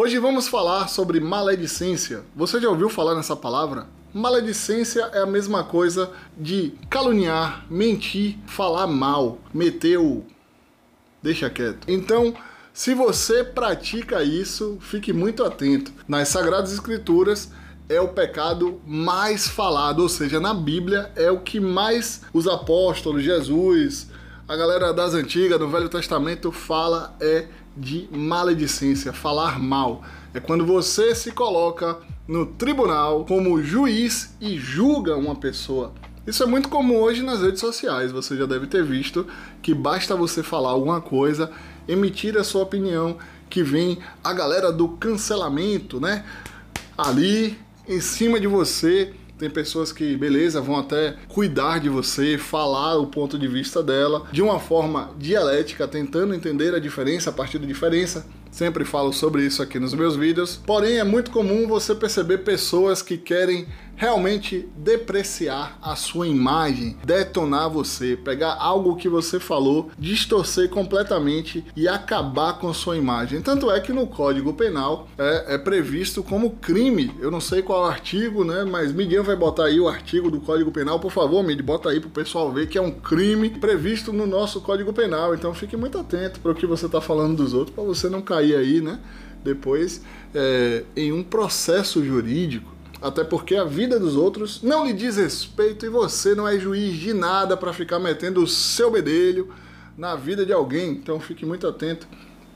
Hoje vamos falar sobre maledicência. Você já ouviu falar nessa palavra? Maledicência é a mesma coisa de caluniar, mentir, falar mal, meter o. Deixa quieto. Então, se você pratica isso, fique muito atento. Nas Sagradas Escrituras é o pecado mais falado, ou seja, na Bíblia é o que mais os apóstolos, Jesus, a galera das antigas, do Velho Testamento fala é de maledicência, falar mal. É quando você se coloca no tribunal como juiz e julga uma pessoa. Isso é muito comum hoje nas redes sociais. Você já deve ter visto que basta você falar alguma coisa, emitir a sua opinião, que vem a galera do cancelamento, né? Ali em cima de você. Tem pessoas que, beleza, vão até cuidar de você, falar o ponto de vista dela de uma forma dialética, tentando entender a diferença a partir da diferença. Sempre falo sobre isso aqui nos meus vídeos. Porém, é muito comum você perceber pessoas que querem realmente depreciar a sua imagem, detonar você, pegar algo que você falou, distorcer completamente e acabar com sua imagem. Tanto é que no Código Penal é, é previsto como crime. Eu não sei qual artigo, né? Mas Miguel vai botar aí o artigo do Código Penal, por favor, Miguel, bota aí pro pessoal ver que é um crime previsto no nosso Código Penal. Então fique muito atento para o que você está falando dos outros, para você não cair aí, né? Depois é, em um processo jurídico até porque a vida dos outros não lhe diz respeito e você não é juiz de nada para ficar metendo o seu bedelho na vida de alguém. Então fique muito atento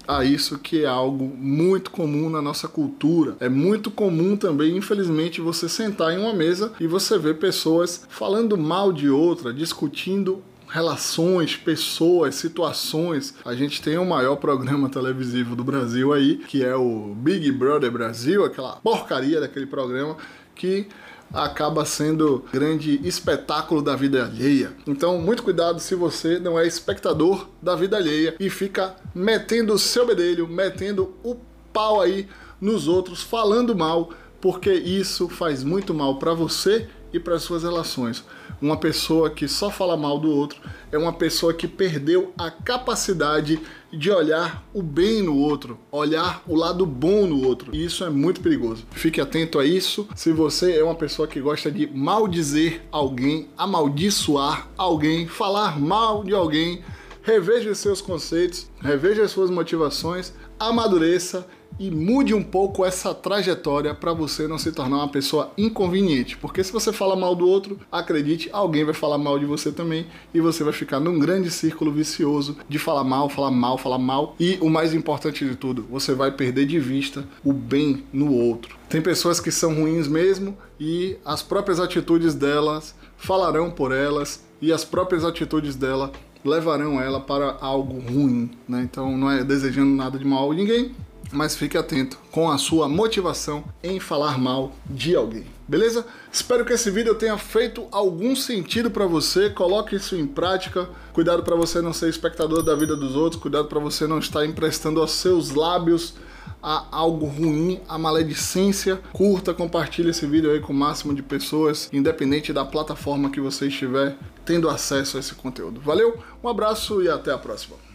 a isso que é algo muito comum na nossa cultura. É muito comum também, infelizmente, você sentar em uma mesa e você ver pessoas falando mal de outra, discutindo relações, pessoas, situações. A gente tem o maior programa televisivo do Brasil aí, que é o Big Brother Brasil, aquela porcaria daquele programa que acaba sendo grande espetáculo da vida alheia. Então, muito cuidado se você não é espectador da vida alheia e fica metendo o seu bedelho, metendo o pau aí nos outros, falando mal, porque isso faz muito mal para você e para suas relações. Uma pessoa que só fala mal do outro é uma pessoa que perdeu a capacidade de olhar o bem no outro, olhar o lado bom no outro. E isso é muito perigoso. Fique atento a isso. Se você é uma pessoa que gosta de maldizer alguém, amaldiçoar alguém, falar mal de alguém, reveja seus conceitos, reveja as suas motivações, amadureça e mude um pouco essa trajetória para você não se tornar uma pessoa inconveniente. Porque se você fala mal do outro, acredite, alguém vai falar mal de você também e você vai ficar num grande círculo vicioso de falar mal, falar mal, falar mal. E o mais importante de tudo, você vai perder de vista o bem no outro. Tem pessoas que são ruins mesmo e as próprias atitudes delas falarão por elas e as próprias atitudes dela levarão ela para algo ruim, né? Então não é desejando nada de mal a ninguém, mas fique atento com a sua motivação em falar mal de alguém. Beleza? Espero que esse vídeo tenha feito algum sentido para você. Coloque isso em prática. Cuidado para você não ser espectador da vida dos outros. Cuidado para você não estar emprestando aos seus lábios a algo ruim, a maledicência. Curta, compartilhe esse vídeo aí com o máximo de pessoas, independente da plataforma que você estiver tendo acesso a esse conteúdo. Valeu, um abraço e até a próxima.